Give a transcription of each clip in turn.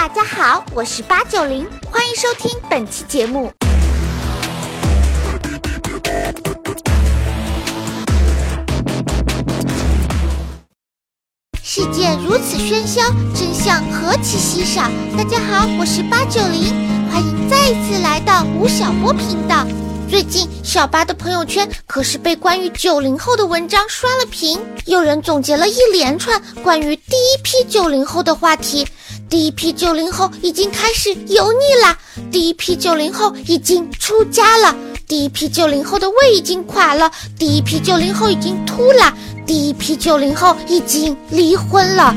大家好，我是八九零，欢迎收听本期节目。世界如此喧嚣，真相何其稀少。大家好，我是八九零，欢迎再一次来到吴晓波频道。最近小八的朋友圈可是被关于九零后的文章刷了屏，有人总结了一连串关于第一批九零后的话题。第一批九零后已经开始油腻了，第一批九零后已经出家了，第一批九零后的胃已经垮了，第一批九零后已经秃了，第一批九零后已经离婚了。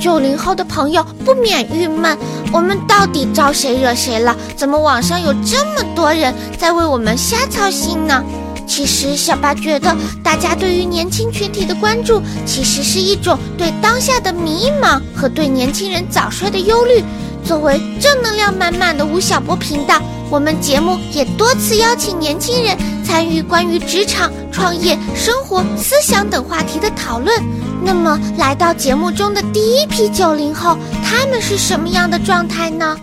九零后的朋友不免郁闷，我们到底招谁惹谁了？怎么网上有这么多人在为我们瞎操心呢？其实小八觉得，大家对于年轻群体的关注，其实是一种对当下的迷茫和对年轻人早衰的忧虑。作为正能量满满的吴晓波频道，我们节目也多次邀请年轻人参与关于职场、创业、生活、思想等话题的讨论。那么，来到节目中的第一批九零后，他们是什么样的状态呢？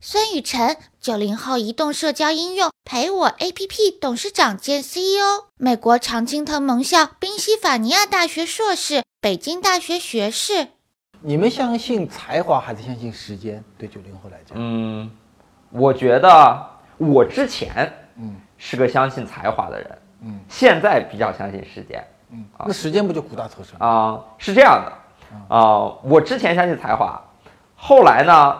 孙雨晨，九零后移动社交应用陪我 APP 董事长兼 CEO，美国常青藤盟校宾夕法尼亚大学硕士，北京大学学士。你们相信才华还是相信时间？对九零后来讲，嗯，我觉得我之前嗯是个相信才华的人，嗯，现在比较相信时间，嗯，那时间不就苦大仇深啊？是这样的，啊，我之前相信才华，后来呢？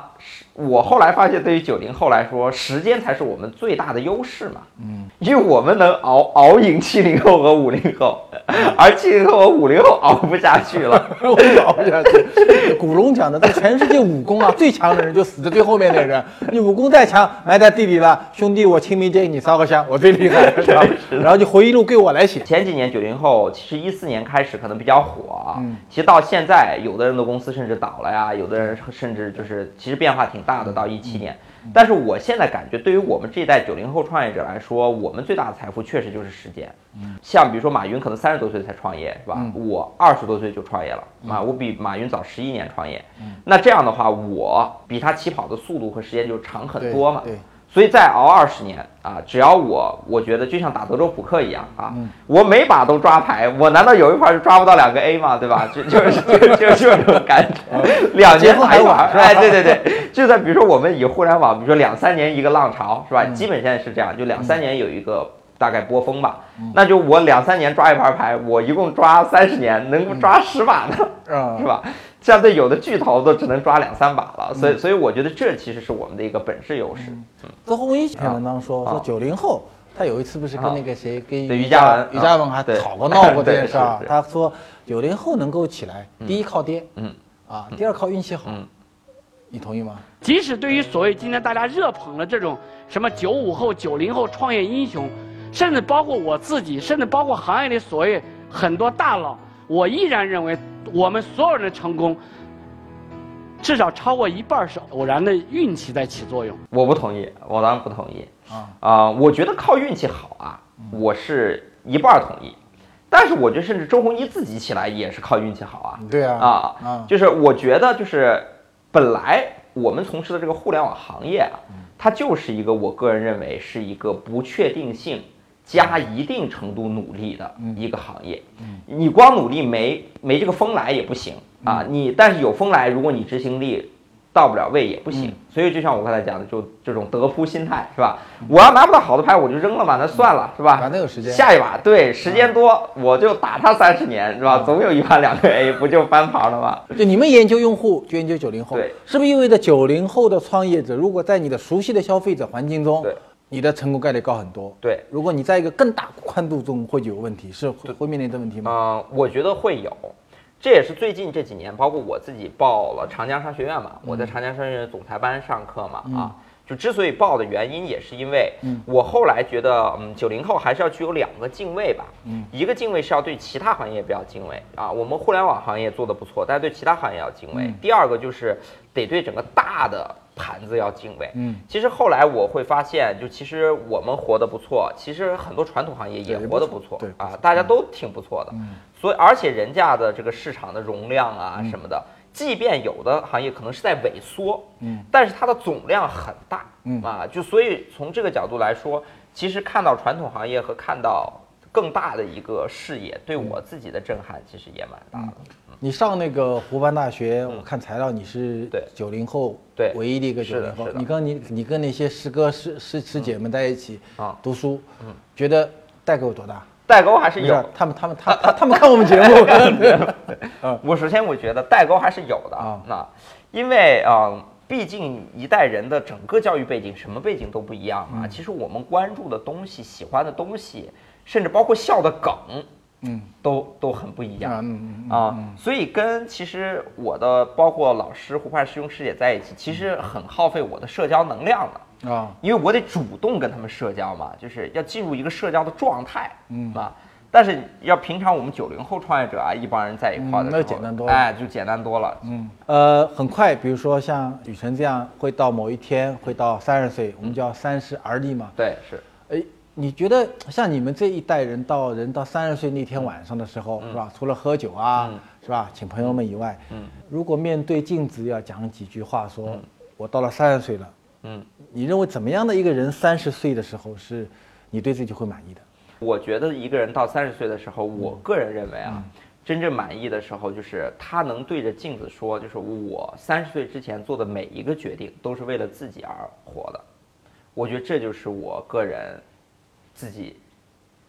我后来发现，对于九零后来说，时间才是我们最大的优势嘛。嗯，因为我们能熬熬赢七零后和五零后，而七零后和五零后熬不下去了，熬不下去。古龙讲的，在全世界武功啊，最强的人就死在最后面的人。你武功再强，埋在地里了，兄弟，我清明节给你烧个香，我最厉害。然后就回忆录归我来写。前几年九零后，其实一四年开始可能比较火，嗯，其实到现在，有的人的公司甚至倒了呀，有的人甚至就是其实变化挺。大的到一七年，但是我现在感觉，对于我们这一代九零后创业者来说，我们最大的财富确实就是时间。嗯，像比如说马云可能三十多岁才创业，是吧？我二十多岁就创业了，啊，我比马云早十一年创业。那这样的话，我比他起跑的速度和时间就长很多嘛。对。所以再熬二十年啊，只要我，我觉得就像打德州扑克一样啊，我每把都抓牌，我难道有一盘就抓不到两个 A 吗？对吧？就就是就就这种感觉，两年还玩，哎，对对对，就在比如说我们以互联网，比如说两三年一个浪潮，是吧？基本现在是这样，就两三年有一个大概波峰吧，那就我两三年抓一盘牌，我一共抓三十年，能抓十把呢，是吧？相对有的巨头都只能抓两三把了，所以所以我觉得这其实是我们的一个本质优势。周鸿祎篇文章说说九零后，他有一次不是跟那个谁跟于嘉文于嘉文还吵过闹过这件事 儿，他说九零后能够起来，第一靠爹，嗯。啊，第二靠运气好，你同意吗？即使对于所谓今天大家热捧的这种什么九五后、九零后创业英雄，甚至包括我自己，甚至包括行业里所谓很多大佬，我依然认为。我们所有人的成功，至少超过一半是偶然的运气在起作用。我不同意，我当然不同意。啊啊，我觉得靠运气好啊，我是一半同意。但是我觉得，甚至周鸿祎自己起来也是靠运气好啊。对啊。啊，就是我觉得，就是本来我们从事的这个互联网行业啊，它就是一个我个人认为是一个不确定性。加一定程度努力的一个行业，你光努力没没这个风来也不行啊！你但是有风来，如果你执行力到不了位也不行。所以就像我刚才讲的，就这种得扑心态是吧？我要拿不到好的牌，我就扔了吧，那算了是吧？反正有时间，下一把对时间多，我就打他三十年是吧？总有一盘两个 A，不就翻盘了吗？就你们研究用户，就研究九零后，对，是不是意味着九零后的创业者，如果在你的熟悉的消费者环境中，对。你的成功概率高很多。对，如果你在一个更大宽度中会有问题，是会面临的问题吗？嗯，我觉得会有。这也是最近这几年，包括我自己报了长江商学院嘛，我在长江商学院总裁班上课嘛，啊，就之所以爆的原因，也是因为我后来觉得，嗯，九零后还是要具有两个敬畏吧。嗯，一个敬畏是要对其他行业比较敬畏啊，我们互联网行业做的不错，但是对其他行业要敬畏。第二个就是得对整个大的。盘子要敬畏，嗯，其实后来我会发现，就其实我们活得不错，其实很多传统行业也活得不错，对啊，大家都挺不错的，嗯，所以而且人家的这个市场的容量啊什么的，即便有的行业可能是在萎缩，嗯，但是它的总量很大，嗯。啊，就所以从这个角度来说，其实看到传统行业和看到更大的一个视野，对我自己的震撼其实也蛮大的。你上那个湖畔大学，我看材料你是对。九零后，对。唯一的一个九零后你跟你你跟那些师哥师师师姐们在一起啊。读书，嗯，觉得代沟有多大？代沟还是有，他们他们他他 他们看我们节目，我首先我觉得代沟还是有的。啊。那因为啊、毕竟一代人的整个教育背景，什么背景都不一样嗯。啊。其实我们关注的东西、喜欢的东西，甚至包括笑的梗，嗯，都都很不一样。嗯啊，所以跟其实我的包括老师湖畔师兄师姐在一起，其实很耗费我的社交能量的。啊，因为我得主动跟他们社交嘛，就是要进入一个社交的状态，嗯啊。但是要平常我们九零后创业者啊，一帮人在一块儿的时候，嗯那简单多了哎，就简单多了。嗯，呃，很快，比如说像雨辰这样，会到某一天会到三十岁，我们叫三十而立嘛。对，是，哎，你觉得像你们这一代人到人到三十岁那天晚上的时候，嗯是吧？除了喝酒啊，是吧？请朋友们以外，嗯，如果面对镜子要讲几句话，说、我到了三十岁了，嗯，你认为怎么样的一个人三十岁的时候是你对自己会满意的？我觉得一个人到三十岁的时候，我个人认为啊，嗯真正满意的时候，就是他能对着镜子说，就是我三十岁之前做的每一个决定都是为了自己而活的。我觉得这就是我个人自己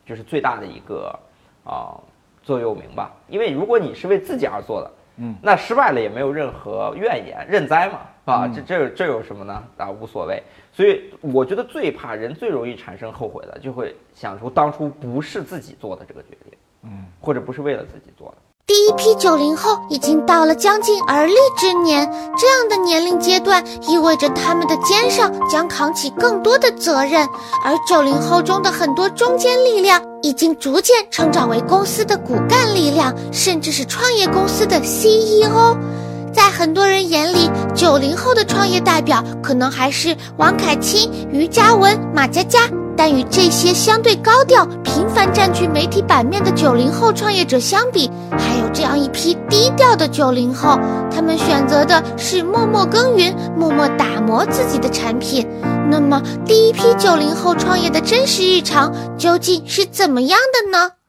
就是最大的一个啊、座右铭吧。因为如果你是为自己而做的，嗯，那失败了也没有任何怨言，认栽嘛，啊，这这这有什么呢？啊，无所谓。所以我觉得最怕人最容易产生后悔的，就会想出当初不是自己做的这个决定，嗯，或者不是为了自己做的。第一批九零后已经到了将近而立之年，这样的年龄阶段意味着他们的肩上将扛起更多的责任，而九零后中的很多中坚力量已经逐渐成长为公司的骨干力量，甚至是创业公司的 CEO。在很多人眼里，九零后的创业代表可能还是王凯钦、于嘉文、马佳佳，但与这些相对高调、频繁占据媒体版面的九零后创业者相比，还有这样一批低调的九零后，他们选择的是默默耕耘、默默打磨自己的产品。那么，第一批九零后创业的真实日常究竟是怎么样的呢？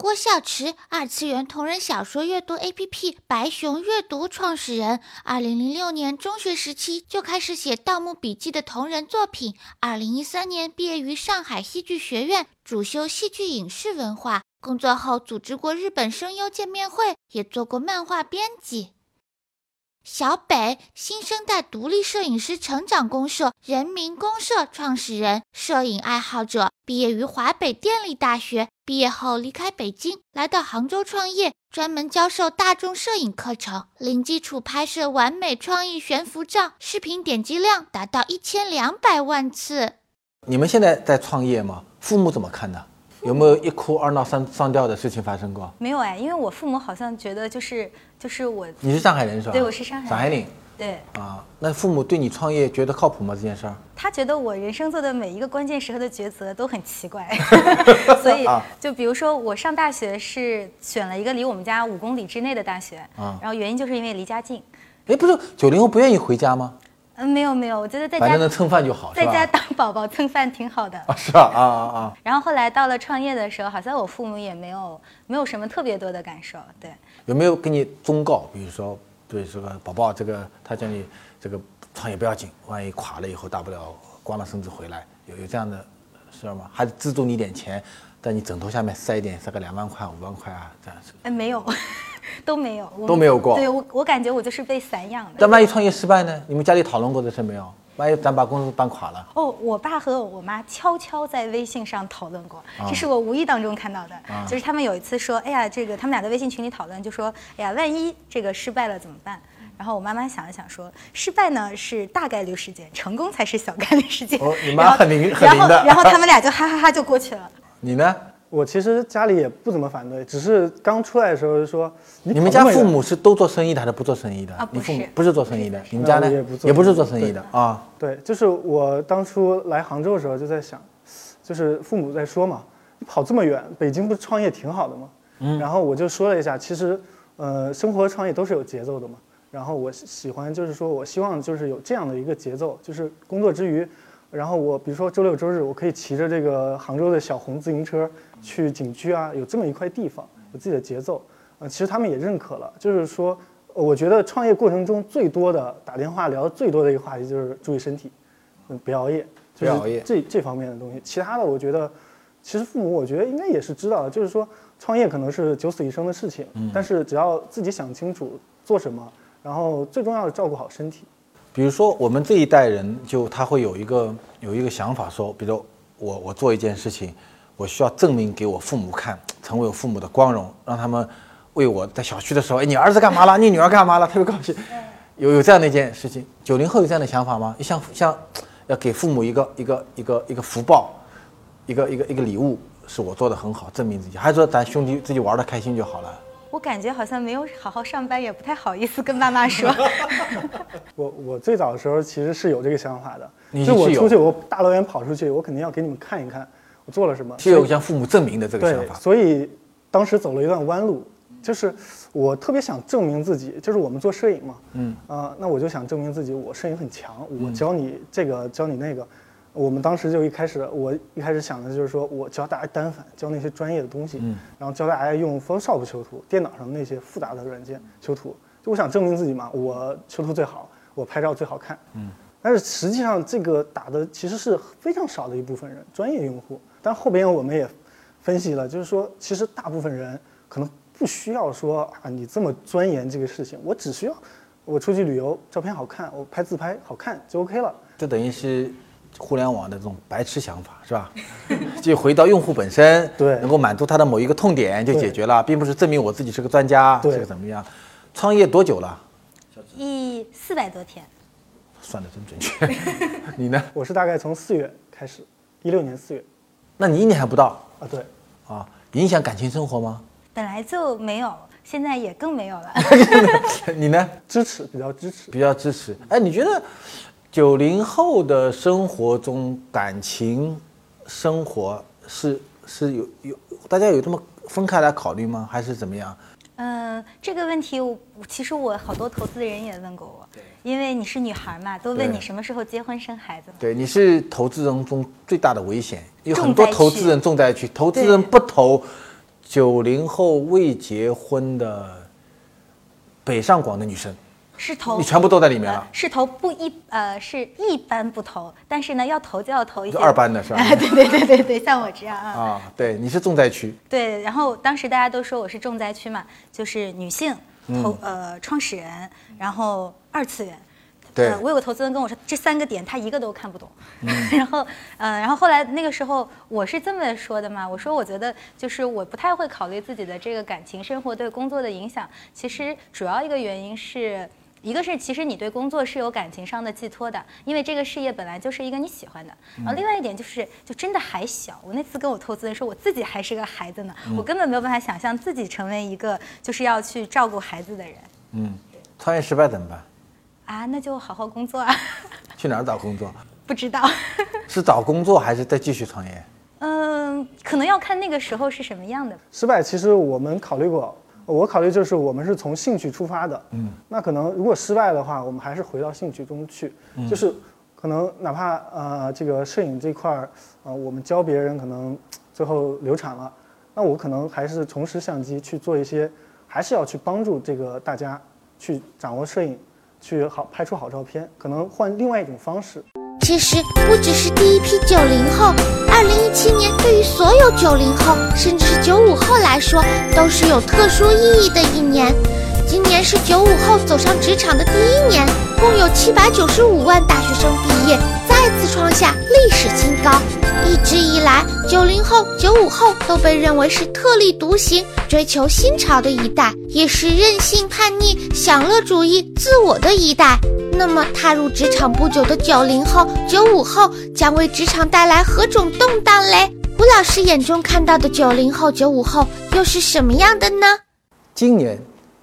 郭笑池，二次元同人小说阅读 APP 白熊阅读创始人，二零零六年中学时期就开始写《盗墓笔记》的同人作品，二零一三年毕业于上海戏剧学院，主修戏剧影视文化。工作后组织过日本声优见面会，也做过漫画编辑。小北，新生代独立摄影师成长公社人民公社创始人，摄影爱好者，毕业于华北电力大学。毕业后离开北京，来到杭州创业，专门教授大众摄影课程，零基础拍摄完美创意悬浮照，视频点击量达到一千两百万次。你们现在在创业吗？父母怎么看的？有没有一哭二闹三上吊的事情发生过？没有哎，因为我父母好像觉得就是就是我你是上海人是吧？对我是上海人上海人对啊。那父母对你创业觉得靠谱吗？这件事儿？他觉得我人生做的每一个关键时候的抉择都很奇怪，所以啊就比如说我上大学是选了一个离我们家五公里之内的大学，啊然后原因就是因为离家近。哎，不是九零后不愿意回家吗？嗯，没有没有，我觉得在家反正能蹭饭就好？在家当宝宝蹭饭挺好的。啊，是吧？啊啊啊！然后后来到了创业的时候，好像我父母也没有没有什么特别多的感受，对。有没有给你忠告？比如说，对这个宝宝，这个他叫你这个创业不要紧，万一垮了以后，大不了光了身子回来，有有这样的事儿吗？还是资助你点钱，在你枕头下面塞一点，塞个两万块、五万块啊，这样子。哎，没有，都没有，我都没有过对我，我感觉我就是被散养的。但万一创业失败呢？你们家里讨论过这事没有？万一咱把公司办垮了，哦，我爸和我妈悄悄在微信上讨论过，啊这是我无意当中看到的。就是他们有一次说，哎呀，这个他们俩在微信群里讨论，就说，哎呀，万一这个失败了怎么办？然后我妈妈想了想说，失败呢是大概率事件，成功才是小概率事件。哦你妈很灵很 然后然后他们俩就哈哈哈就过去了。你呢？我其实家里也不怎么反对，只是刚出来的时候就说你你们家父母是都做生意的还是不做生意的？啊不你父母是不是做生意的，你们家呢？也不做也不是做生意的啊。对，就是我当初来杭州的时候就在想，就是父母在说嘛，你跑这么远，北京不是创业挺好的吗？嗯，然后我就说了一下，其实，呃，生活和创业都是有节奏的嘛。然后我喜欢就是说我希望就是有这样的一个节奏，就是工作之余，然后我比如说周六周日我可以骑着这个杭州的小红自行车去景区啊，有这么一块地方，有自己的节奏。呃，其实他们也认可了，就是说，呃我觉得创业过程中最多的打电话聊的最多的一个话题就是注意身体，嗯，不要熬夜，不要熬夜这这方面的东西。其他的我觉得，其实父母我觉得应该也是知道的，就是说创业可能是九死一生的事情，但是只要自己想清楚做什么，然后最重要的照顾好身体。比如说我们这一代人，就他会有一个有一个想法说，比如我我做一件事情，我需要证明给我父母看，成为我父母的光荣，让他们为我在小区的时候，哎，你儿子干嘛了？你女儿干嘛了？特别高兴。有有这样的一件事情，九零后有这样的想法吗？像像要给父母一个一个一个一个福报，一个一个一个礼物，是我做的很好，证明自己，还是说咱兄弟自己玩的开心就好了？我感觉好像没有好好上班，也不太好意思跟爸妈说。我我最早的时候其实是有这个想法的，你就我出去，我大老远跑出去，我肯定要给你们看一看我做了什么。是有向父母证明的这个想，法。所以当时走了一段弯路，就是我特别想证明自己，就是我们做摄影嘛，嗯啊、那我就想证明自己，我摄影很强，我教你这个，教你那个。我们当时就一开始，我一开始想的就是说我教大家单反，教那些专业的东西，嗯然后教大家用 Photoshop 修图，电脑上那些复杂的软件修图。就我想证明自己嘛，我修图最好，我拍照最好看。嗯，但是实际上这个打的其实是非常少的一部分人，专业用户。但后边我们也分析了，就是说，其实大部分人可能不需要说啊，你这么钻研这个事情，我只需要我出去旅游，照片好看，我拍自拍好看就 OK 了。就等于是互联网的这种白痴想法，是吧？就回到用户本身，对能够满足他的某一个痛点就解决了，并不是证明我自己是个专家，对是个怎么样。创业多久了？一四百多天，算的真准确。你呢？我是大概从四月开始，一六年四月那你一年还不到啊，对，啊？影响感情生活吗？本来就没有，现在也更没有了。你呢？支持比较支持。比较支持。哎，你觉得九零后的生活中感情生活是是有有大家有这么分开来考虑吗？还是怎么样？嗯，这个问题我其实我好多投资人也问过我，因为你是女孩嘛，都问你什么时候结婚生孩子。对，你是投资人中最大的危险，有很多投资人重灾区，投资人不投九零后未结婚的北上广的女生，是投你全部都在里面了呃是投不一呃是一般不投，但是呢要投就要投一些二班的是吧哎 对对对对对，像我这样啊。啊，对，你是重灾区，对，然后当时大家都说我是重灾区嘛，就是女性投、嗯呃创始人，然后二次元。对呃，我有个投资人跟我说，这三个点他一个都看不懂。嗯 然后，呃，然后后来那个时候我是这么说的嘛，我说我觉得就是我不太会考虑自己的这个感情生活对工作的影响。其实主要一个原因是。一个是，其实你对工作是有感情上的寄托的，因为这个事业本来就是一个你喜欢的。然后另外一点就是，就真的还小。我那次跟我投资人说，我自己还是个孩子呢，我根本没有办法想象自己成为一个就是要去照顾孩子的人嗯，创业失败怎么办？啊，那就好好工作啊。去哪儿找工作？不知道，是找工作还是再继续创业？嗯，可能要看那个时候是什么样的。失败其实我们考虑过，我考虑就是我们是从兴趣出发的，嗯，那可能如果失败的话，我们还是回到兴趣中去，就是可能哪怕呃这个摄影这块儿，呃我们教别人可能最后流产了，那我可能还是重拾相机去做一些，还是要去帮助这个大家去掌握摄影，去好拍出好照片，可能换另外一种方式。其实不只是第一批九零后，二零一七年对于所有九零后，甚至是九五后来说，都是有特殊意义的一年。今年是九五后走上职场的第一年，共有七百九十五万大学生毕业，再次创下历史新高。一直以来，九零后、九五后都被认为是特立独行、追求新潮的一代，也是任性叛逆、享乐主义、自我的一代。那么，踏入职场不久的九零后、九五后将为职场带来何种动荡嘞？吴老师眼中看到的九零后、九五后又是什么样的呢？今年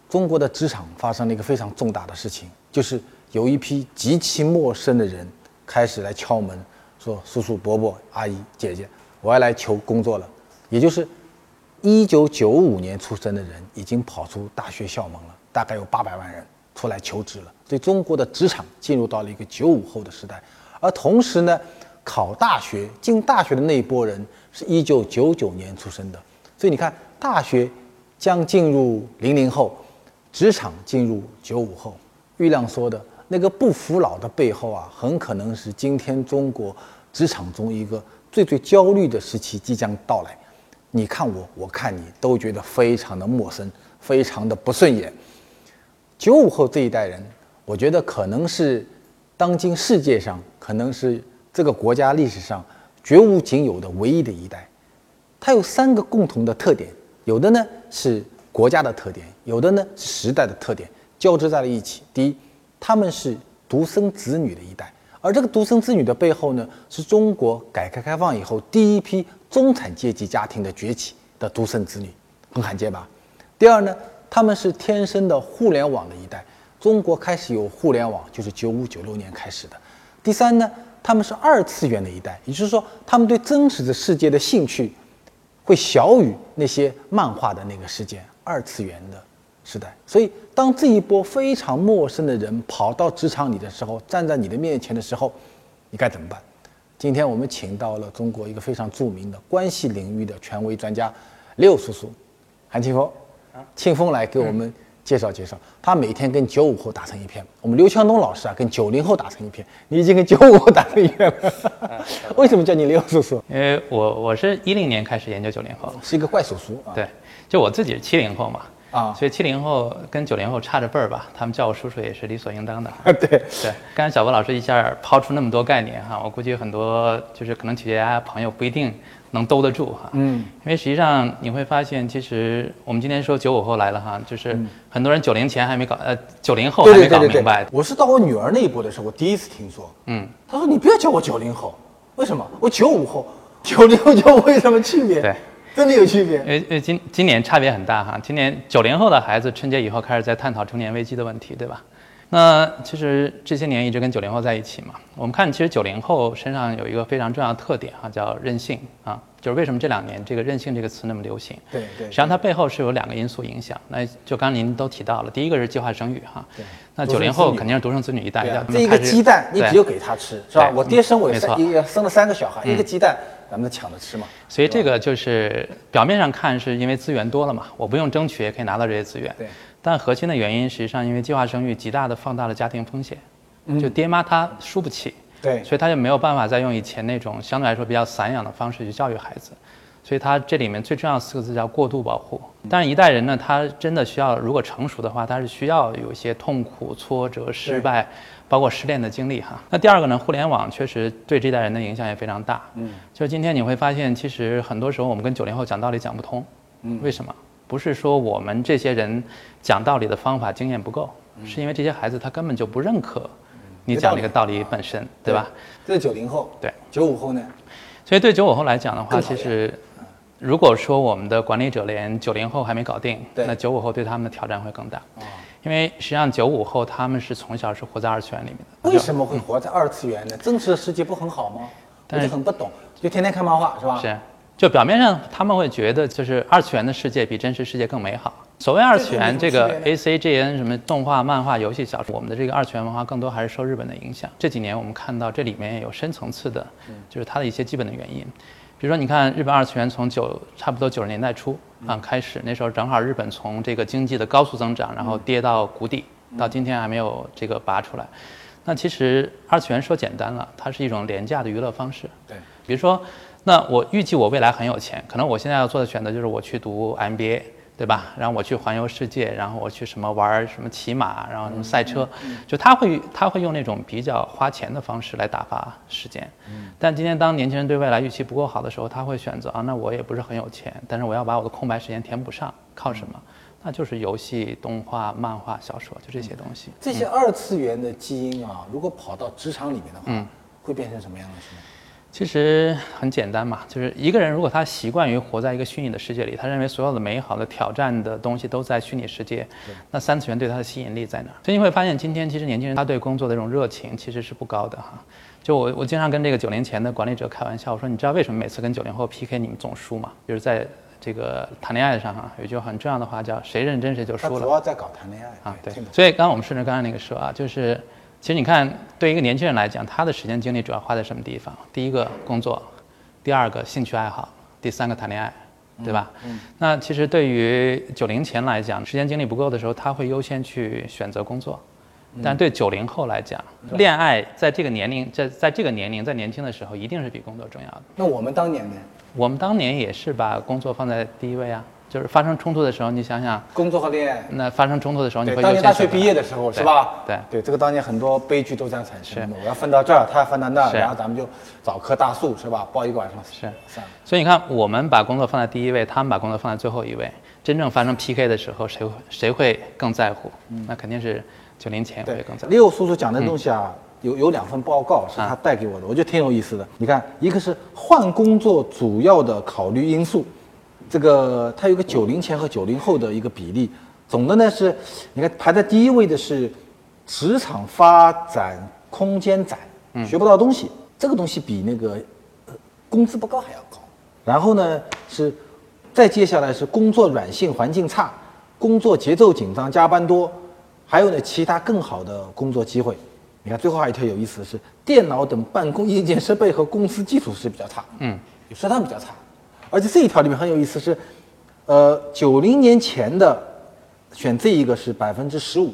中国的职场发生了一个非常重大的事情，就是有一批极其陌生的人开始来敲门，说：“叔叔、伯伯、阿姨、姐姐，我要来求工作了。”也就是一九九五年出生的人已经跑出大学校门了，大概有八百万人，出来求职了，所以中国的职场进入到了一个九五后的时代。而同时呢，考大学进大学的那一波人是一九九九年出生的，所以你看，大学将进入零零后，职场进入九五后。郁亮说的那个不服老的背后啊，很可能是今天中国职场中一个最最焦虑的时期即将到来。你看我，我看你，都觉得非常的陌生，非常的不顺眼。九五后这一代人，我觉得可能是当今世界上，可能是这个国家历史上绝无仅有的唯一的一代。它有三个共同的特点，有的呢是国家的特点，有的呢是时代的特点，交织在了一起。第一，他们是独生子女的一代，而这个独生子女的背后呢，是中国改革开放以后第一批中产阶级家庭的崛起的独生子女，很罕见吧？第二呢？他们是天生的互联网的一代，中国开始有互联网就是九五九六年开始的。第三呢，他们是二次元的一代，也就是说，他们对真实的世界的兴趣会小于那些漫画的那个世界，二次元的时代。所以，当这一波非常陌生的人跑到职场里的时候，站在你的面前的时候，你该怎么办？今天我们请到了中国一个非常著名的关系领域的权威专家六叔叔，韩清风。庆丰来给我们介绍介绍，他每天跟九五后打成一片。我们刘强东老师啊，跟九零后打成一片。你已经跟九五后打成一片了，为什么叫你刘叔叔？因为我我是一零年开始研究九零后，是一个怪叔叔啊。对，就我自己是七零后嘛，啊，所以七零后跟九零后差着辈儿吧，他们叫我叔叔也是理所应当的。对对，刚才小波老师一下抛出那么多概念哈，我估计很多就是可能企业家朋友不一定。能兜得住哈，嗯，因为实际上你会发现，其实我们今天说九五后来了哈，就是很多人九零前还没搞，呃，九零后还没搞明白。我是到我女儿那一波的时候，我第一次听说，嗯，她说你不要叫我九零后，为什么？我九五后，九零后叫我有什么区别？对，真的有区别。因为因为今今年差别很大哈，今年九零后的孩子春节以后开始在探讨中年危机的问题，对吧？那其实这些年一直跟九零后在一起嘛，我们看其实九零后身上有一个非常重要的特点啊，叫任性啊，就是为什么这两年这个任性这个词那么流行？对对。实际上它背后是有两个因素影响，那就刚您都提到了，第一个是计划生育哈，对。那九零后肯定是独生子女一代，这一个鸡蛋你只有给他吃是吧？我爹生我生也生了三个小孩，一个鸡蛋咱们抢着吃嘛。所以这个就是表面上看是因为资源多了嘛，我不用争取也可以拿到这些资源。对。但核心的原因，实际上因为计划生育极大的放大了家庭风险，就爹妈他输不起，对，所以他就没有办法再用以前那种相对来说比较散养的方式去教育孩子，所以他这里面最重要四个字叫过度保护。但是一代人呢，他真的需要，如果成熟的话，他是需要有一些痛苦、挫折、失败，包括失恋的经历哈。那第二个呢，互联网确实对这代人的影响也非常大，嗯，就是今天你会发现，其实很多时候我们跟九零后讲道理讲不通，嗯，为什么？不是说我们这些人讲道理的方法经验不够，是因为这些孩子他根本就不认可你讲这个道理本身，对吧？这是九零后，对，九五后呢？所以对九五后来讲的话，其实如果说我们的管理者连九零后还没搞定，那九五后对他们的挑战会更大。因为实际上九五后他们是从小是活在二次元里面的。为什么会活在二次元呢？真实的世界不很好吗？我就很不懂，就天天看漫画是吧？是。就表面上他们会觉得，就是二次元的世界比真实世界更美好。所谓二次元，这个 A C G N 什么动画、漫画、游戏、小说，我们的这个二次元文化更多还是受日本的影响。这几年我们看到这里面有深层次的，就是它的一些基本的原因。比如说，你看日本二次元从九差不多九十年代初啊开始，那时候正好日本从这个经济的高速增长，然后跌到谷底，到今天还没有这个拔出来。那其实二次元说简单了，它是一种廉价的娱乐方式。对，比如说。那我预计我未来很有钱，可能我现在要做的选择就是我去读 MBA，对吧？然后我去环游世界，然后我去什么玩什么骑马，然后什么赛车，就他会他会用那种比较花钱的方式来打发时间。但今天当年轻人对未来预期不够好的时候，他会选择啊，那我也不是很有钱，但是我要把我的空白时间填补上，靠什么？那就是游戏、动画、漫画、小说，就这些东西。这些二次元的基因啊，如果跑到职场里面的话，会变成什么样的？其实很简单嘛，就是一个人如果他习惯于活在一个虚拟的世界里，他认为所有的美好的挑战的东西都在虚拟世界，那三次元对他的吸引力在哪？所以你会发现，今天其实年轻人他对工作的这种热情其实是不高的哈。就我我经常跟这个九零前的管理者开玩笑，我说你知道为什么每次跟九零后 PK 你们总输吗？就是在这个谈恋爱上啊，有一句很重要的话叫“谁认真谁就输了”。主要在搞谈恋爱啊，对，所以刚刚我们顺着刚才那个说啊，就是其实你看，对一个年轻人来讲，他的时间精力主要花在什么地方？第一个工作，第二个兴趣爱好，第三个谈恋爱，对吧？嗯。那其实对于九零前来讲，时间精力不够的时候，他会优先去选择工作。但对九零后来讲，恋爱在这个年龄，在在这个年龄，在年轻的时候，一定是比工作重要的。那我们当年呢？我们当年也是把工作放在第一位啊，就是发生冲突的时候，你想想，工作和恋爱。那发生冲突的时候，你对，会当年大学毕业的时候是吧？对对，这个当年很多悲剧都这样产生的。我要分到这儿，他要分到那儿，然后咱们就找棵大树是吧？抱一个晚上是。所以你看，我们把工作放在第一位，他们把工作放在最后一位。真正发生 PK 的时候，谁会谁会更在乎？那肯定是九零前会对更在乎。六叔叔讲的东西啊，有有两份报告是他带给我的，我觉得挺有意思的。你看，一个是换工作主要的考虑因素，这个它有个九零前和九零后的一个比例。总的呢是，你看排在第一位的是职场发展空间窄，学不到东西，这个东西比那个呃工资不高还要高。然后呢是，再接下来是工作软性环境差，工作节奏紧张，加班多，还有呢其他更好的工作机会。你看最后还有一条有意思的是，电脑等办公硬件设备和公司基础是比较差，嗯，有适当比较差。而且这一条里面很有意思是，呃，九零年前的选这一个是百分之十五，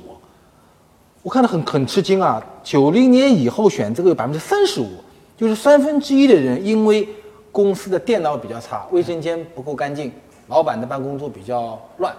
我看到很很吃惊啊！九零年以后选这个有百分之三十五，就是三分之一的人因为公司的电脑比较差，卫生间不够干净，老板的办公桌比较乱，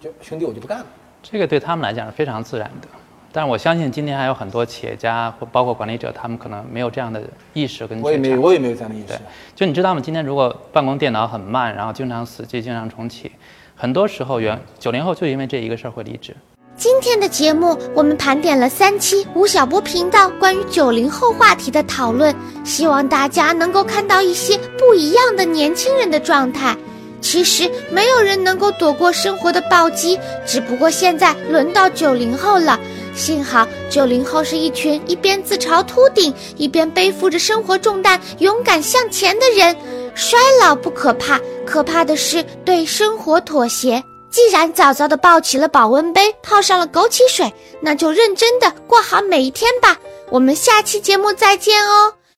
就兄弟我就不干了。这个对他们来讲是非常自然的。但是我相信今天还有很多企业家或包括管理者，他们可能没有这样的意识跟觉察我也没有，我也没有这样的意识对。，就你知道吗？今天如果办公电脑很慢，然后经常死机、经常重启，很多时候原九零后就因为这一个事儿会离职。今天的节目，我们盘点了三期吴晓波频道关于九零后话题的讨论，希望大家能够看到一些不一样的年轻人的状态。其实没有人能够躲过生活的暴击，只不过现在轮到九零后了。幸好九零后是一群一边自嘲秃顶，一边背负着生活重担，勇敢向前的人。衰老不可怕，可怕的是对生活妥协。既然早早的抱起了保温杯，泡上了枸杞水，那就认真的过好每一天吧。我们下期节目再见哦。